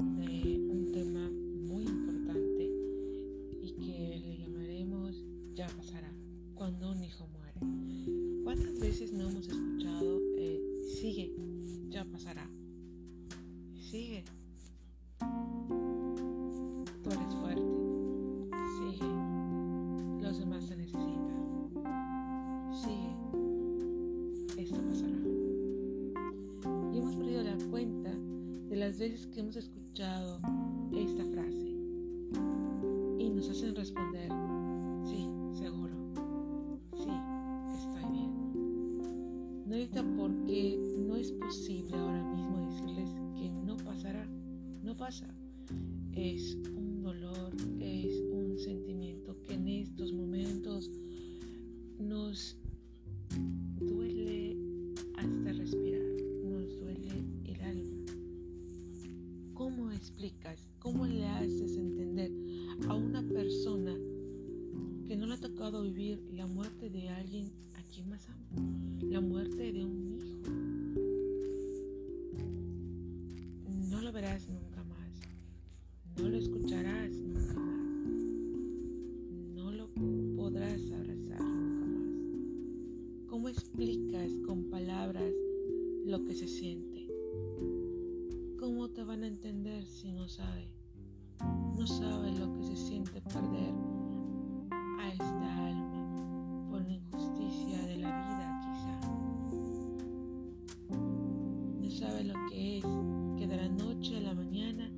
eh, veces que hemos escuchado esta frase y nos hacen responder, sí, seguro, sí, estoy bien. No ahorita porque no es posible ahora mismo decirles que no pasará, no pasa. Es un dolor, es un sentimiento que en estos momentos nos ¿Cómo explicas, cómo le haces entender a una persona que no le ha tocado vivir la muerte de alguien a quien más ama, la muerte de un hijo? Si no sabe? No sabe lo que se siente perder a esta alma por la injusticia de la vida quizá. No sabe lo que es que de la noche a la mañana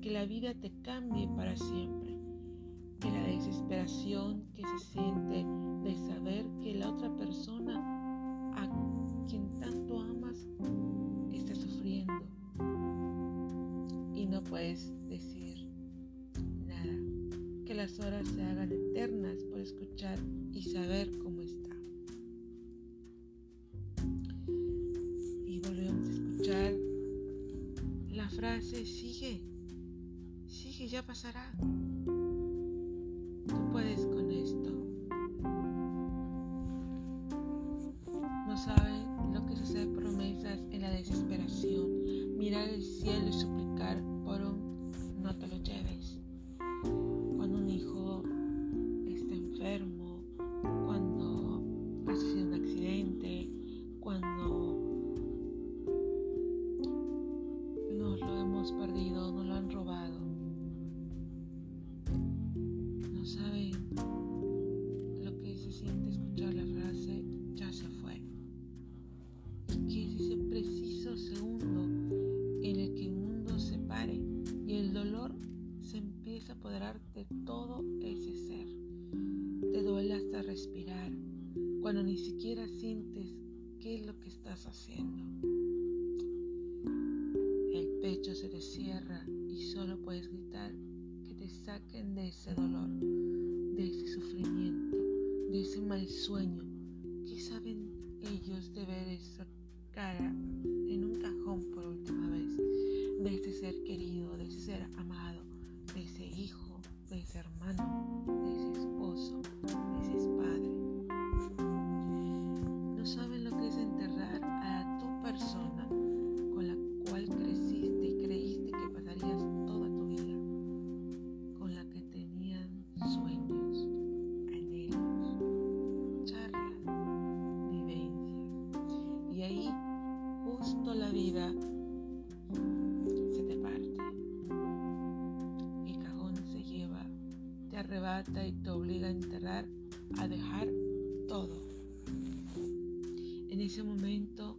que la vida te cambie para siempre. Que la desesperación que se siente de saber que la otra persona a quien tanto amas puedes decir nada. Que las horas se hagan eternas por escuchar y saber cómo está. Y volvemos a escuchar la frase sigue, sigue, ya pasará. Tú puedes el dolor se empieza a apoderar de todo ese ser. Te duele hasta respirar cuando ni siquiera sientes qué es lo que estás haciendo. El pecho se te cierra y solo puedes gritar que te saquen de ese dolor, de ese sufrimiento, de ese mal sueño. ¿Qué saben ellos de ver esa cara en un cajón por última vez? De ese ser querido, ser amado, de ese hijo, de ese hermano, de ese esposo, y te obliga a enterrar, a dejar todo. En ese momento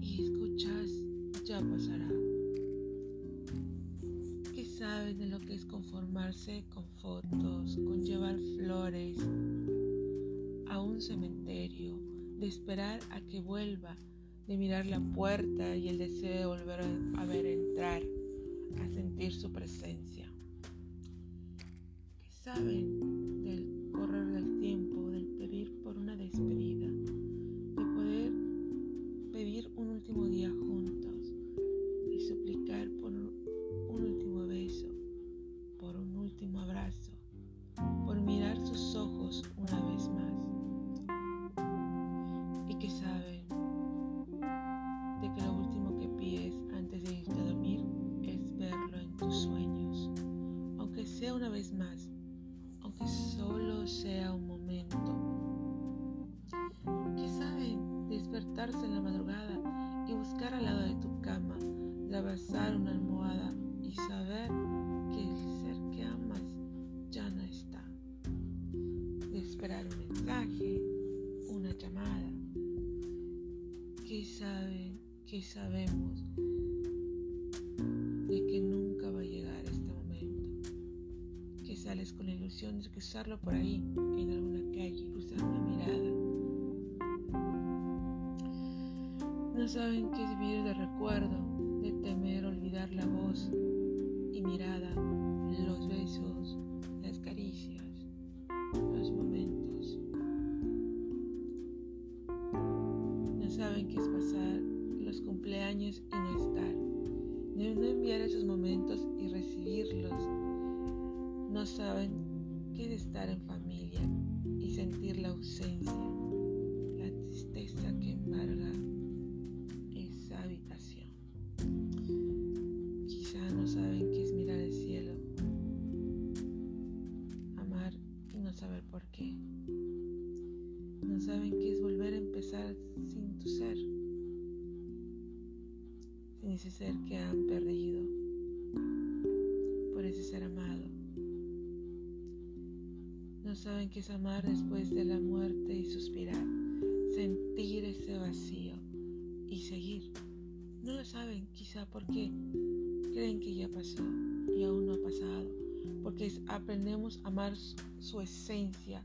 y escuchas, ya pasará. ¿Qué sabes de lo que es conformarse con fotos, con llevar flores a un cementerio, de esperar a que vuelva, de mirar la puerta y el deseo de volver a ver entrar, a sentir su presencia? saben del correr del tiempo, del pedir por una despedida, de poder pedir un último día juntos y suplicar por un último beso, por un último abrazo, por mirar sus ojos una vez más. Y que saben de que lo último que pides antes de irte a dormir es verlo en tus sueños, aunque sea una vez más sea un momento. Que saben despertarse en la madrugada y buscar al lado de tu cama, de abrazar una almohada y saber que el ser que amas ya no está. De esperar un mensaje, una llamada. Que saben, que sabemos cruzarlo por ahí, en alguna calle, cruzar una mirada. No saben qué es vivir de recuerdo, de temer estar en familia y sentir la ausencia, la tristeza que embarga esa habitación. Quizá no saben qué es mirar el cielo, amar y no saber por qué. No saben qué es volver a empezar sin tu ser sin ese ser que han perdido, por ese ser amado. No saben qué es amar después de la muerte y suspirar, sentir ese vacío y seguir. No lo saben quizá porque creen que ya pasó y aún no ha pasado, porque aprendemos a amar su esencia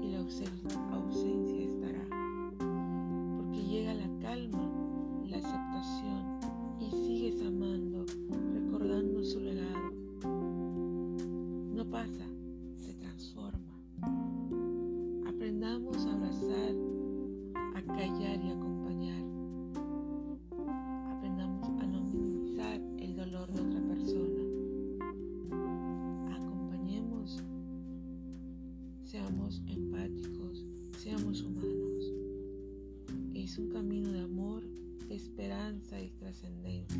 y la ausencia estará, porque llega la calma la aceptación esperanza y